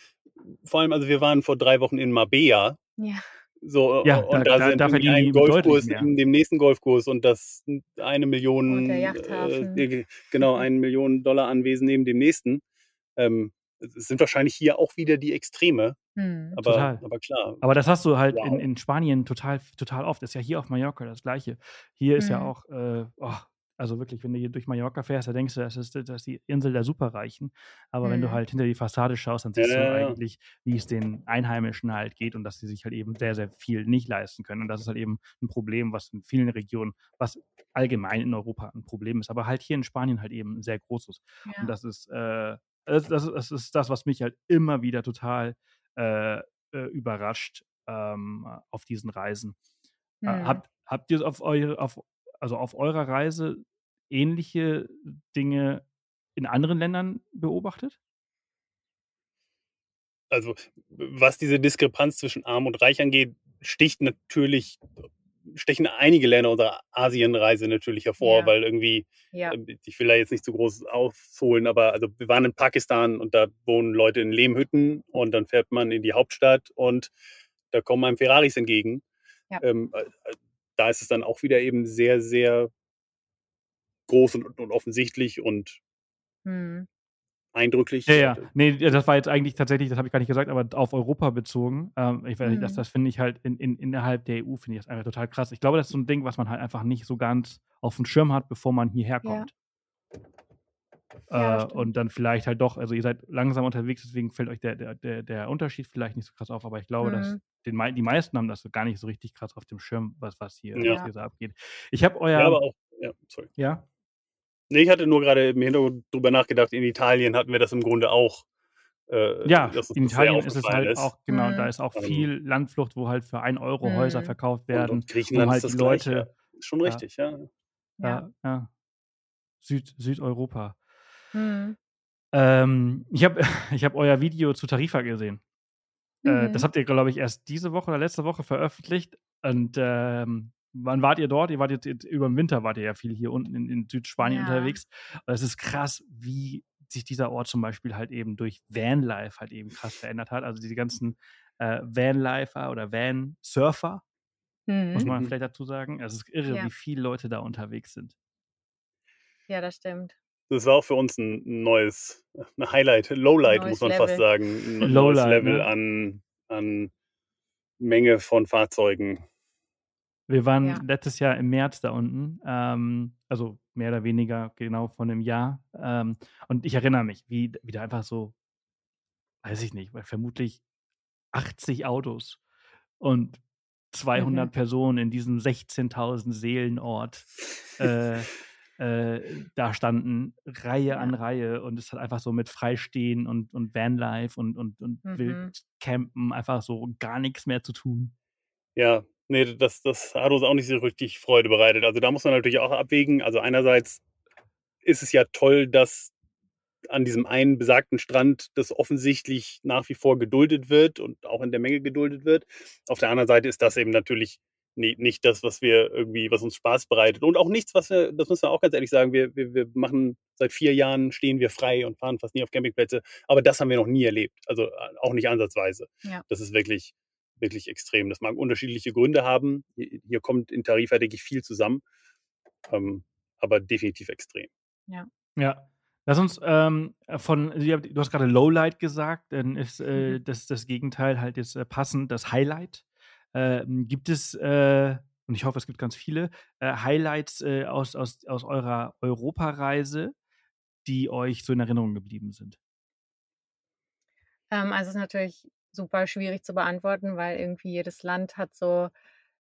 vor allem, also wir waren vor drei Wochen in Marbella. Ja. So, ja, und da, da, da sind wir ein Golfkurs in dem nächsten Golfkurs und das eine Million, äh, genau, mhm. eine Million Dollar Anwesen neben dem nächsten. Ähm, es sind wahrscheinlich hier auch wieder die Extreme. Hm. Aber, total. aber klar. Aber das hast du halt wow. in, in Spanien total, total oft. Das ist ja hier auf Mallorca das Gleiche. Hier hm. ist ja hm. auch, äh, oh, also wirklich, wenn du hier durch Mallorca fährst, da denkst du, das ist, das ist die Insel der Superreichen. Aber hm. wenn du hm. halt hinter die Fassade schaust, dann siehst ja, du eigentlich, wie es den Einheimischen halt geht und dass sie sich halt eben sehr, sehr viel nicht leisten können. Und das ist halt eben ein Problem, was in vielen Regionen, was allgemein in Europa ein Problem ist, aber halt hier in Spanien halt eben sehr großes. Ja. Und das ist, äh, das, das, das, ist das, was mich halt immer wieder total äh, äh, überrascht ähm, auf diesen Reisen. Äh, mhm. habt, habt ihr auf, eure, auf, also auf eurer Reise ähnliche Dinge in anderen Ländern beobachtet? Also, was diese Diskrepanz zwischen Arm und Reich angeht, sticht natürlich stechen einige Länder unserer Asienreise natürlich hervor, ja. weil irgendwie, ja. Äh, ich will da jetzt nicht zu groß ausholen, aber also wir waren in Pakistan und da wohnen Leute in Lehmhütten und dann fährt man in die Hauptstadt und da kommen einem Ferraris entgegen. Ja. Ähm, äh, da ist es dann auch wieder eben sehr, sehr groß und, und offensichtlich und hm eindrücklich. Ja, ja. Nee, das war jetzt eigentlich tatsächlich, das habe ich gar nicht gesagt, aber auf Europa bezogen. Ähm, ich weiß nicht, das, mhm. das finde ich halt in, in, innerhalb der EU, finde ich das einfach total krass. Ich glaube, das ist so ein Ding, was man halt einfach nicht so ganz auf dem Schirm hat, bevor man hierher kommt. Ja. Äh, und dann vielleicht halt doch, also ihr seid langsam unterwegs, deswegen fällt euch der, der, der, der Unterschied vielleicht nicht so krass auf, aber ich glaube, mhm. dass den, die meisten haben das gar nicht so richtig krass auf dem Schirm, was, was hier, ja. was hier so abgeht. Ich habe euer. Ja, aber auch, ja, sorry. Ja. Nee, ich hatte nur gerade im Hintergrund drüber nachgedacht, in Italien hatten wir das im Grunde auch. Äh, ja, in Italien ist es halt ist. auch, genau, mhm. da ist auch ähm, viel Landflucht, wo halt für 1 Euro mhm. Häuser verkauft werden. Und, und Griechenland um halt ist die Leute. Gleiche. Schon richtig, ja. Ja, ja. ja. Süd, Südeuropa. Mhm. Ähm, ich habe ich hab euer Video zu Tarifa gesehen. Äh, das mhm. habt ihr, glaube ich, erst diese Woche oder letzte Woche veröffentlicht. Und ähm, wann wart ihr dort? Ihr wart jetzt, jetzt über den Winter wart ihr ja viel hier unten in, in Südspanien ja. unterwegs. Und es ist krass, wie sich dieser Ort zum Beispiel halt eben durch Vanlife halt eben krass verändert hat. Also diese ganzen äh, Vanlifer oder Van-Surfer, mhm. muss man vielleicht dazu sagen. Es ist irre, ja. wie viele Leute da unterwegs sind. Ja, das stimmt. Das war auch für uns ein neues ein Highlight, Lowlight, muss man Level. fast sagen. Ein Lowlight, neues Level ne? an, an Menge von Fahrzeugen. Wir waren ja. letztes Jahr im März da unten, ähm, also mehr oder weniger genau von einem Jahr. Ähm, und ich erinnere mich, wie, wie da einfach so, weiß ich nicht, weil vermutlich 80 Autos und 200 mhm. Personen in diesem 16.000 Seelenort äh, äh, da standen, Reihe ja. an Reihe und es hat einfach so mit Freistehen und, und Vanlife und, und, und mhm. Wildcampen einfach so gar nichts mehr zu tun. Ja, Nee, das, das hat uns auch nicht so richtig Freude bereitet. Also da muss man natürlich auch abwägen. Also einerseits ist es ja toll, dass an diesem einen besagten Strand das offensichtlich nach wie vor geduldet wird und auch in der Menge geduldet wird. Auf der anderen Seite ist das eben natürlich nicht das, was wir irgendwie, was uns Spaß bereitet. Und auch nichts, was wir, das müssen wir auch ganz ehrlich sagen, wir, wir, wir machen seit vier Jahren stehen wir frei und fahren fast nie auf Campingplätze. Aber das haben wir noch nie erlebt. Also äh, auch nicht ansatzweise. Ja. Das ist wirklich wirklich extrem. Das mag unterschiedliche Gründe haben. Hier kommt in Tarifa, denke ich, viel zusammen, ähm, aber definitiv extrem. Ja. Ja. Lass uns ähm, von, du hast gerade Lowlight gesagt, dann ist äh, mhm. das, das Gegenteil halt jetzt äh, passend, das Highlight. Äh, gibt es, äh, und ich hoffe, es gibt ganz viele, äh, Highlights äh, aus, aus, aus eurer Europareise, die euch so in Erinnerung geblieben sind? Ähm, also es ist natürlich super schwierig zu beantworten, weil irgendwie jedes Land hat so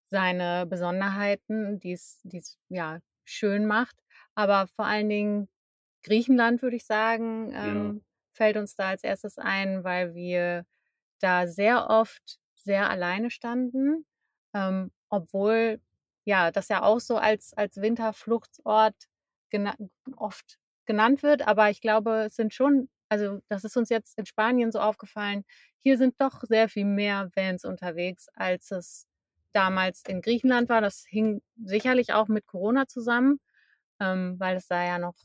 seine Besonderheiten, die es ja schön macht. Aber vor allen Dingen Griechenland, würde ich sagen, ähm, ja. fällt uns da als erstes ein, weil wir da sehr oft sehr alleine standen, ähm, obwohl ja das ja auch so als, als Winterfluchtsort gena oft genannt wird. Aber ich glaube, es sind schon, also das ist uns jetzt in Spanien so aufgefallen, hier sind doch sehr viel mehr Vans unterwegs, als es damals in Griechenland war. Das hing sicherlich auch mit Corona zusammen, ähm, weil es da ja noch,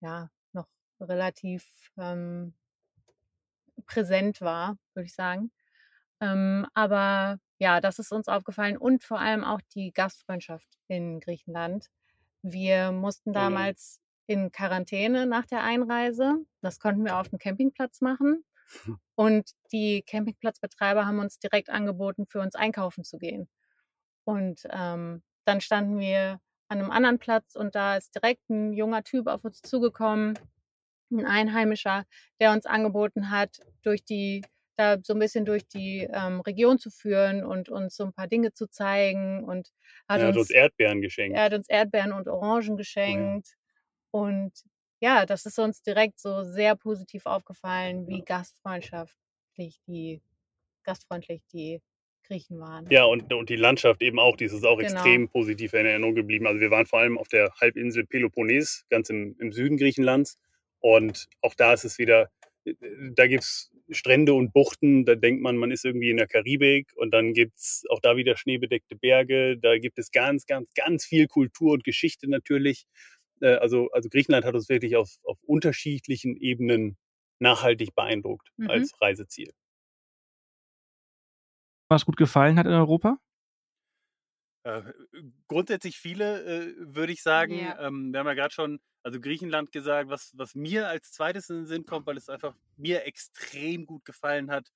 ja, noch relativ ähm, präsent war, würde ich sagen. Ähm, aber ja, das ist uns aufgefallen und vor allem auch die Gastfreundschaft in Griechenland. Wir mussten mhm. damals in Quarantäne nach der Einreise. Das konnten wir auf dem Campingplatz machen. Und die Campingplatzbetreiber haben uns direkt angeboten, für uns einkaufen zu gehen. Und ähm, dann standen wir an einem anderen Platz und da ist direkt ein junger Typ auf uns zugekommen, ein Einheimischer, der uns angeboten hat, durch die da so ein bisschen durch die ähm, Region zu führen und uns so ein paar Dinge zu zeigen und hat, er hat uns, uns, Erdbeeren geschenkt. Er hat uns Erdbeeren und Orangen geschenkt. Und ja, das ist uns direkt so sehr positiv aufgefallen, wie gastfreundschaftlich die, gastfreundlich die Griechen waren. Ja, und, und die Landschaft eben auch, die ist auch genau. extrem positiv in Erinnerung geblieben. Also wir waren vor allem auf der Halbinsel Peloponnes, ganz im, im Süden Griechenlands. Und auch da ist es wieder, äh, da gibt es Strände und Buchten, da denkt man, man ist irgendwie in der Karibik und dann gibt es auch da wieder schneebedeckte Berge, da gibt es ganz, ganz, ganz viel Kultur und Geschichte natürlich. Äh, also, also Griechenland hat uns wirklich auf, auf unterschiedlichen Ebenen nachhaltig beeindruckt mhm. als Reiseziel. Was gut gefallen hat in Europa? Äh, grundsätzlich viele, äh, würde ich sagen. Ja. Ähm, wir haben ja gerade schon, also Griechenland gesagt, was, was mir als zweites in den Sinn kommt, weil es einfach mir extrem gut gefallen hat,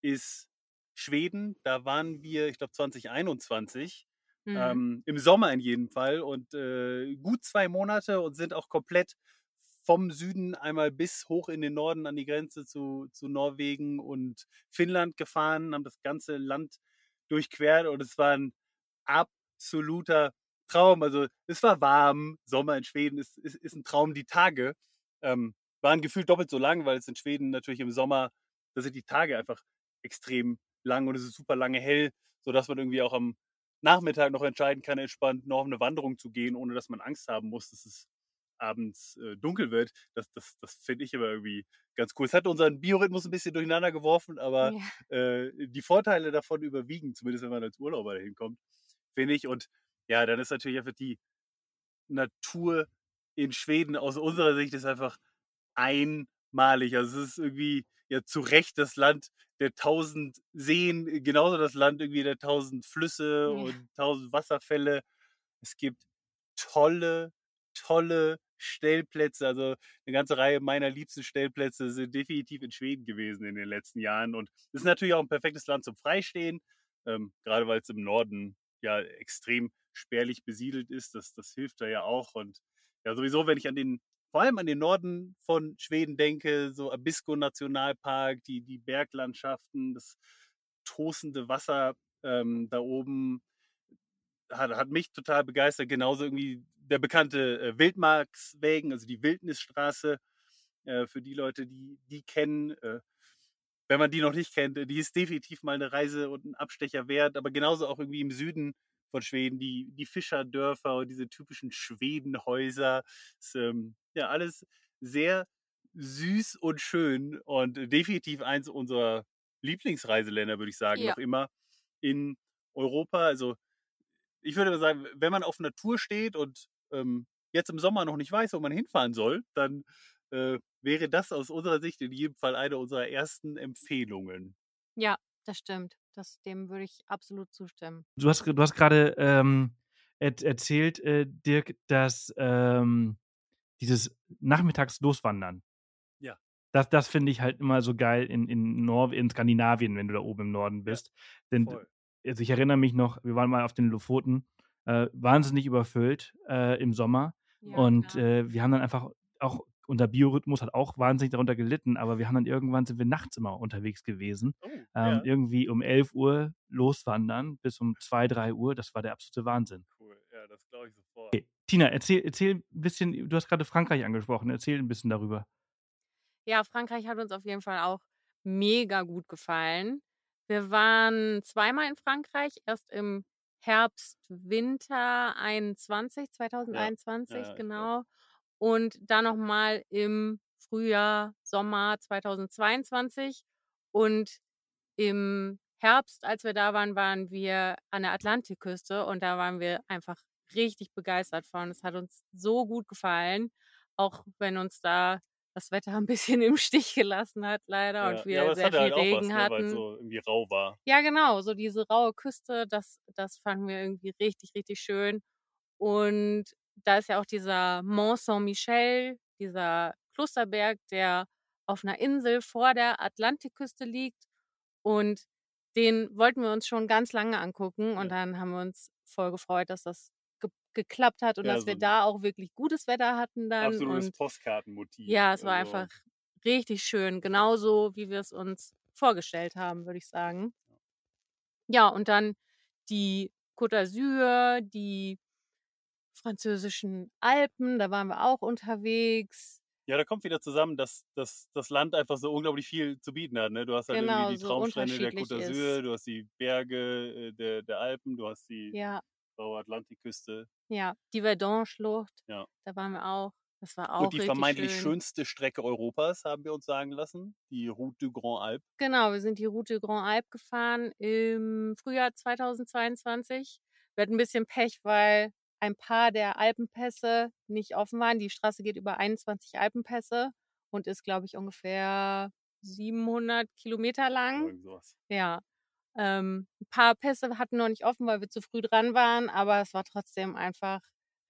ist Schweden. Da waren wir, ich glaube, 2021 Mhm. Ähm, Im Sommer in jedem Fall und äh, gut zwei Monate und sind auch komplett vom Süden einmal bis hoch in den Norden an die Grenze zu, zu Norwegen und Finnland gefahren, haben das ganze Land durchquert und es war ein absoluter Traum. Also es war warm, Sommer in Schweden ist, ist, ist ein Traum. Die Tage ähm, waren gefühlt doppelt so lang, weil es in Schweden natürlich im Sommer, da sind die Tage einfach extrem lang und es ist super lange hell, sodass man irgendwie auch am Nachmittag noch entscheiden kann, entspannt noch auf eine Wanderung zu gehen, ohne dass man Angst haben muss, dass es abends äh, dunkel wird. Das, das, das finde ich aber irgendwie ganz cool. Es hat unseren Biorhythmus ein bisschen durcheinander geworfen, aber ja. äh, die Vorteile davon überwiegen, zumindest wenn man als Urlauber dahin kommt, finde ich. Und ja, dann ist natürlich einfach die Natur in Schweden aus unserer Sicht ist einfach einmalig. Also es ist irgendwie ja zu Recht das Land der tausend Seen, äh, genauso das Land irgendwie der tausend Flüsse ja. und tausend Wasserfälle. Es gibt tolle, tolle Stellplätze. Also eine ganze Reihe meiner liebsten Stellplätze sind definitiv in Schweden gewesen in den letzten Jahren. Und es ist natürlich auch ein perfektes Land zum Freistehen, ähm, gerade weil es im Norden ja extrem spärlich besiedelt ist. Das, das hilft da ja auch. Und ja, sowieso, wenn ich an den vor allem an den Norden von Schweden denke, so Abisko Nationalpark, die, die Berglandschaften, das tosende Wasser ähm, da oben hat, hat mich total begeistert. Genauso irgendwie der bekannte äh, Wildmarkswegen, also die Wildnisstraße, äh, für die Leute, die die kennen. Äh, wenn man die noch nicht kennt, die ist definitiv mal eine Reise und ein Abstecher wert, aber genauso auch irgendwie im Süden von Schweden, die, die Fischerdörfer und diese typischen Schwedenhäuser. Ist, ähm, ja, alles sehr süß und schön und definitiv eins unserer Lieblingsreiseländer, würde ich sagen, ja. noch immer in Europa. Also ich würde sagen, wenn man auf Natur steht und ähm, jetzt im Sommer noch nicht weiß, wo man hinfahren soll, dann äh, wäre das aus unserer Sicht in jedem Fall eine unserer ersten Empfehlungen. Ja, das stimmt. Das, dem würde ich absolut zustimmen. Du hast, du hast gerade ähm, er, erzählt, äh, Dirk, dass ähm, dieses nachmittags loswandern. Ja. Das, das finde ich halt immer so geil in, in, Nor in Skandinavien, wenn du da oben im Norden bist. Ja, Denn also ich erinnere mich noch, wir waren mal auf den Lofoten, äh, wahnsinnig überfüllt äh, im Sommer. Ja, und äh, wir haben dann einfach auch unser Biorhythmus hat auch wahnsinnig darunter gelitten, aber wir haben dann irgendwann sind wir nachts immer unterwegs gewesen. Oh, ähm, ja. Irgendwie um 11 Uhr loswandern bis um 2, 3 Uhr. Das war der absolute Wahnsinn. Cool, ja, das glaube ich sofort. Okay. Tina, erzähl, erzähl ein bisschen, du hast gerade Frankreich angesprochen, erzähl ein bisschen darüber. Ja, Frankreich hat uns auf jeden Fall auch mega gut gefallen. Wir waren zweimal in Frankreich, erst im Herbst, Winter 21, 2021, ja, ja, genau und dann nochmal im Frühjahr, Sommer 2022. Und im Herbst, als wir da waren, waren wir an der Atlantikküste und da waren wir einfach richtig begeistert von. Es hat uns so gut gefallen, auch wenn uns da das Wetter ein bisschen im Stich gelassen hat, leider, ja, und wir ja, sehr viel halt Regen was, ne, hatten. Ne, so irgendwie rau war. Ja, genau, so diese raue Küste, das, das fanden wir irgendwie richtig, richtig schön. Und da ist ja auch dieser Mont Saint-Michel, dieser Klosterberg, der auf einer Insel vor der Atlantikküste liegt. Und den wollten wir uns schon ganz lange angucken. Und dann haben wir uns voll gefreut, dass das ge geklappt hat und ja, dass so wir da auch wirklich gutes Wetter hatten dann. Absolutes und Postkartenmotiv. Ja, es war also. einfach richtig schön. Genauso, wie wir es uns vorgestellt haben, würde ich sagen. Ja, und dann die Côte d'Azur, die französischen Alpen, da waren wir auch unterwegs. Ja, da kommt wieder zusammen, dass, dass das Land einfach so unglaublich viel zu bieten hat. Ne? Du hast halt genau, irgendwie die so Traumstrände der Côte d'Azur, du hast die Berge äh, der, der Alpen, du hast die ja. raue Atlantikküste. Ja, die Verdun-Schlucht, ja. da waren wir auch. Das war auch Und die vermeintlich schön. schönste Strecke Europas, haben wir uns sagen lassen, die Route du Grand Alpe. Genau, wir sind die Route du Grand Alpe gefahren im Frühjahr 2022. Wir hatten ein bisschen Pech, weil ein paar der Alpenpässe nicht offen waren. Die Straße geht über 21 Alpenpässe und ist, glaube ich, ungefähr 700 Kilometer lang. Ja. Ähm, ein paar Pässe hatten noch nicht offen, weil wir zu früh dran waren, aber es war trotzdem einfach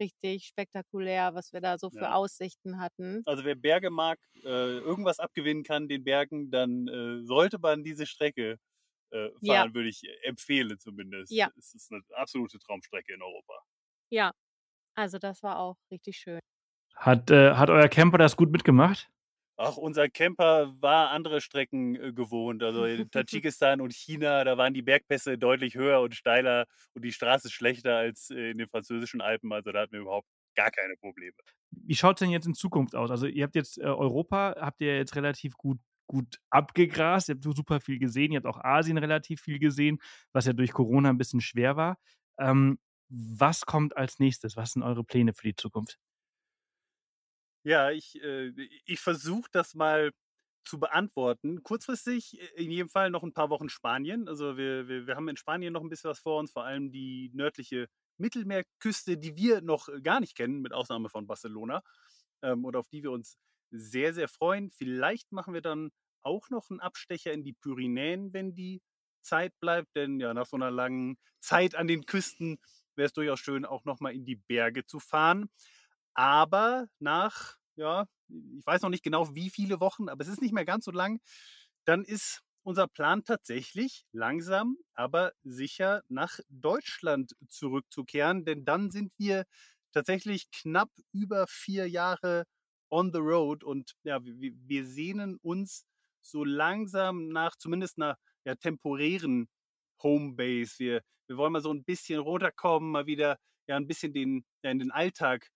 richtig spektakulär, was wir da so für ja. Aussichten hatten. Also wer Berge mag, äh, irgendwas abgewinnen kann den Bergen, dann äh, sollte man diese Strecke äh, fahren, ja. würde ich empfehlen zumindest. Ja. Es ist eine absolute Traumstrecke in Europa. Ja, also das war auch richtig schön. Hat, äh, hat euer Camper das gut mitgemacht? Ach, unser Camper war andere Strecken äh, gewohnt. Also in Tadschikistan und China, da waren die Bergpässe deutlich höher und steiler und die Straße schlechter als äh, in den französischen Alpen. Also da hatten wir überhaupt gar keine Probleme. Wie schaut es denn jetzt in Zukunft aus? Also ihr habt jetzt äh, Europa, habt ihr jetzt relativ gut gut abgegrast. Ihr habt super viel gesehen. Ihr habt auch Asien relativ viel gesehen, was ja durch Corona ein bisschen schwer war. Ähm, was kommt als nächstes? Was sind eure Pläne für die Zukunft? Ja, ich, äh, ich versuche das mal zu beantworten. Kurzfristig äh, in jedem Fall noch ein paar Wochen Spanien. Also wir, wir, wir haben in Spanien noch ein bisschen was vor uns, vor allem die nördliche Mittelmeerküste, die wir noch gar nicht kennen, mit Ausnahme von Barcelona, ähm, und auf die wir uns sehr, sehr freuen. Vielleicht machen wir dann auch noch einen Abstecher in die Pyrenäen, wenn die Zeit bleibt, denn ja, nach so einer langen Zeit an den Küsten wäre es durchaus schön, auch nochmal in die Berge zu fahren. Aber nach, ja, ich weiß noch nicht genau wie viele Wochen, aber es ist nicht mehr ganz so lang, dann ist unser Plan tatsächlich langsam, aber sicher nach Deutschland zurückzukehren, denn dann sind wir tatsächlich knapp über vier Jahre on the road und ja, wir, sehnen uns so langsam nach zumindest einer ja, temporären Homebase. Wir, wir wollen mal so ein bisschen runterkommen, mal wieder ja ein bisschen den, ja, in den Alltag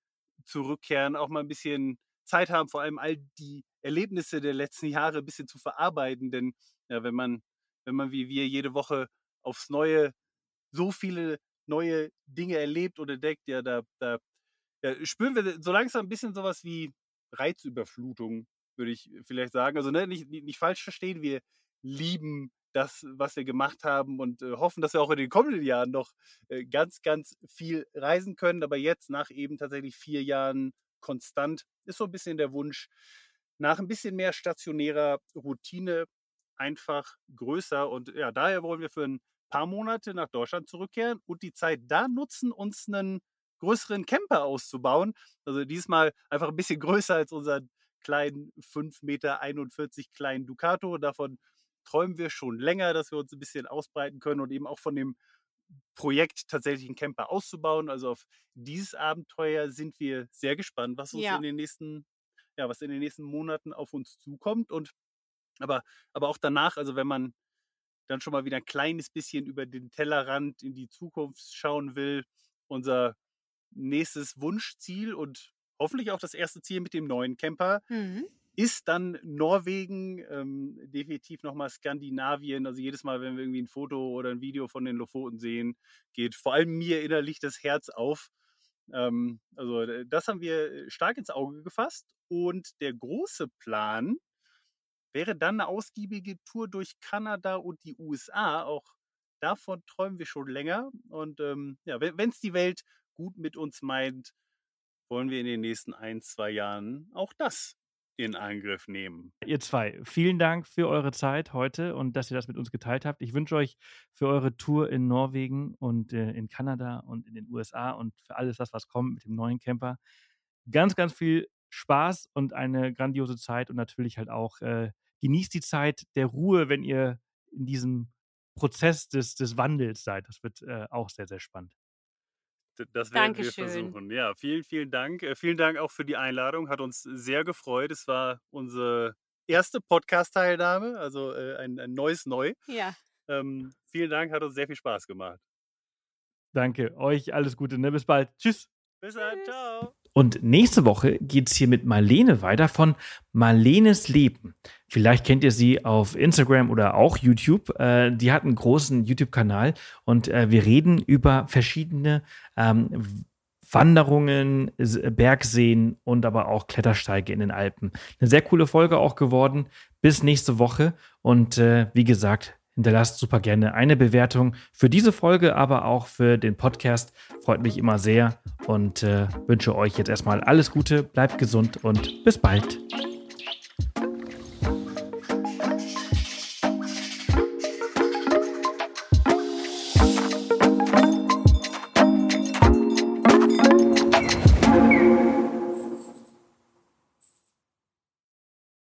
zurückkehren, auch mal ein bisschen Zeit haben, vor allem all die Erlebnisse der letzten Jahre ein bisschen zu verarbeiten. Denn ja, wenn man, wenn man wie wir jede Woche aufs Neue so viele neue Dinge erlebt oder entdeckt, ja, da, da ja, spüren wir so langsam ein bisschen sowas wie Reizüberflutung, würde ich vielleicht sagen. Also ne, nicht, nicht falsch verstehen, wir lieben das, was wir gemacht haben und äh, hoffen, dass wir auch in den kommenden Jahren noch äh, ganz, ganz viel reisen können. Aber jetzt nach eben tatsächlich vier Jahren konstant ist so ein bisschen der Wunsch nach ein bisschen mehr stationärer Routine einfach größer. Und ja, daher wollen wir für ein paar Monate nach Deutschland zurückkehren und die Zeit da nutzen, uns einen größeren Camper auszubauen. Also diesmal einfach ein bisschen größer als unseren kleinen 5,41 Meter kleinen Ducato. Davon träumen wir schon länger, dass wir uns ein bisschen ausbreiten können und eben auch von dem Projekt tatsächlich einen Camper auszubauen. Also auf dieses Abenteuer sind wir sehr gespannt, was uns ja. in den nächsten, ja, was in den nächsten Monaten auf uns zukommt. Und aber, aber auch danach, also wenn man dann schon mal wieder ein kleines bisschen über den Tellerrand in die Zukunft schauen will, unser nächstes Wunschziel und hoffentlich auch das erste Ziel mit dem neuen Camper mhm ist dann Norwegen, ähm, definitiv nochmal Skandinavien. Also jedes Mal, wenn wir irgendwie ein Foto oder ein Video von den Lofoten sehen, geht vor allem mir innerlich das Herz auf. Ähm, also das haben wir stark ins Auge gefasst. Und der große Plan wäre dann eine ausgiebige Tour durch Kanada und die USA. Auch davon träumen wir schon länger. Und ähm, ja, wenn es die Welt gut mit uns meint, wollen wir in den nächsten ein, zwei Jahren auch das in Angriff nehmen. Ihr zwei, vielen Dank für eure Zeit heute und dass ihr das mit uns geteilt habt. Ich wünsche euch für eure Tour in Norwegen und äh, in Kanada und in den USA und für alles das, was kommt mit dem neuen Camper ganz, ganz viel Spaß und eine grandiose Zeit und natürlich halt auch äh, genießt die Zeit der Ruhe, wenn ihr in diesem Prozess des, des Wandels seid. Das wird äh, auch sehr, sehr spannend. Das werden Dankeschön. wir versuchen. Ja, vielen, vielen Dank. Äh, vielen Dank auch für die Einladung. Hat uns sehr gefreut. Es war unsere erste Podcast-Teilnahme, also äh, ein, ein, neues Neu. Ja. Ähm, vielen Dank, hat uns sehr viel Spaß gemacht. Danke. Euch alles Gute. Ne? Bis bald. Tschüss. Bis dann. Ciao. Und nächste Woche geht es hier mit Marlene weiter von Marlenes Leben. Vielleicht kennt ihr sie auf Instagram oder auch YouTube. Äh, die hat einen großen YouTube-Kanal und äh, wir reden über verschiedene ähm, Wanderungen, Bergseen und aber auch Klettersteige in den Alpen. Eine sehr coole Folge auch geworden. Bis nächste Woche. Und äh, wie gesagt, Hinterlasst super gerne eine Bewertung für diese Folge, aber auch für den Podcast. Freut mich immer sehr und äh, wünsche euch jetzt erstmal alles Gute, bleibt gesund und bis bald.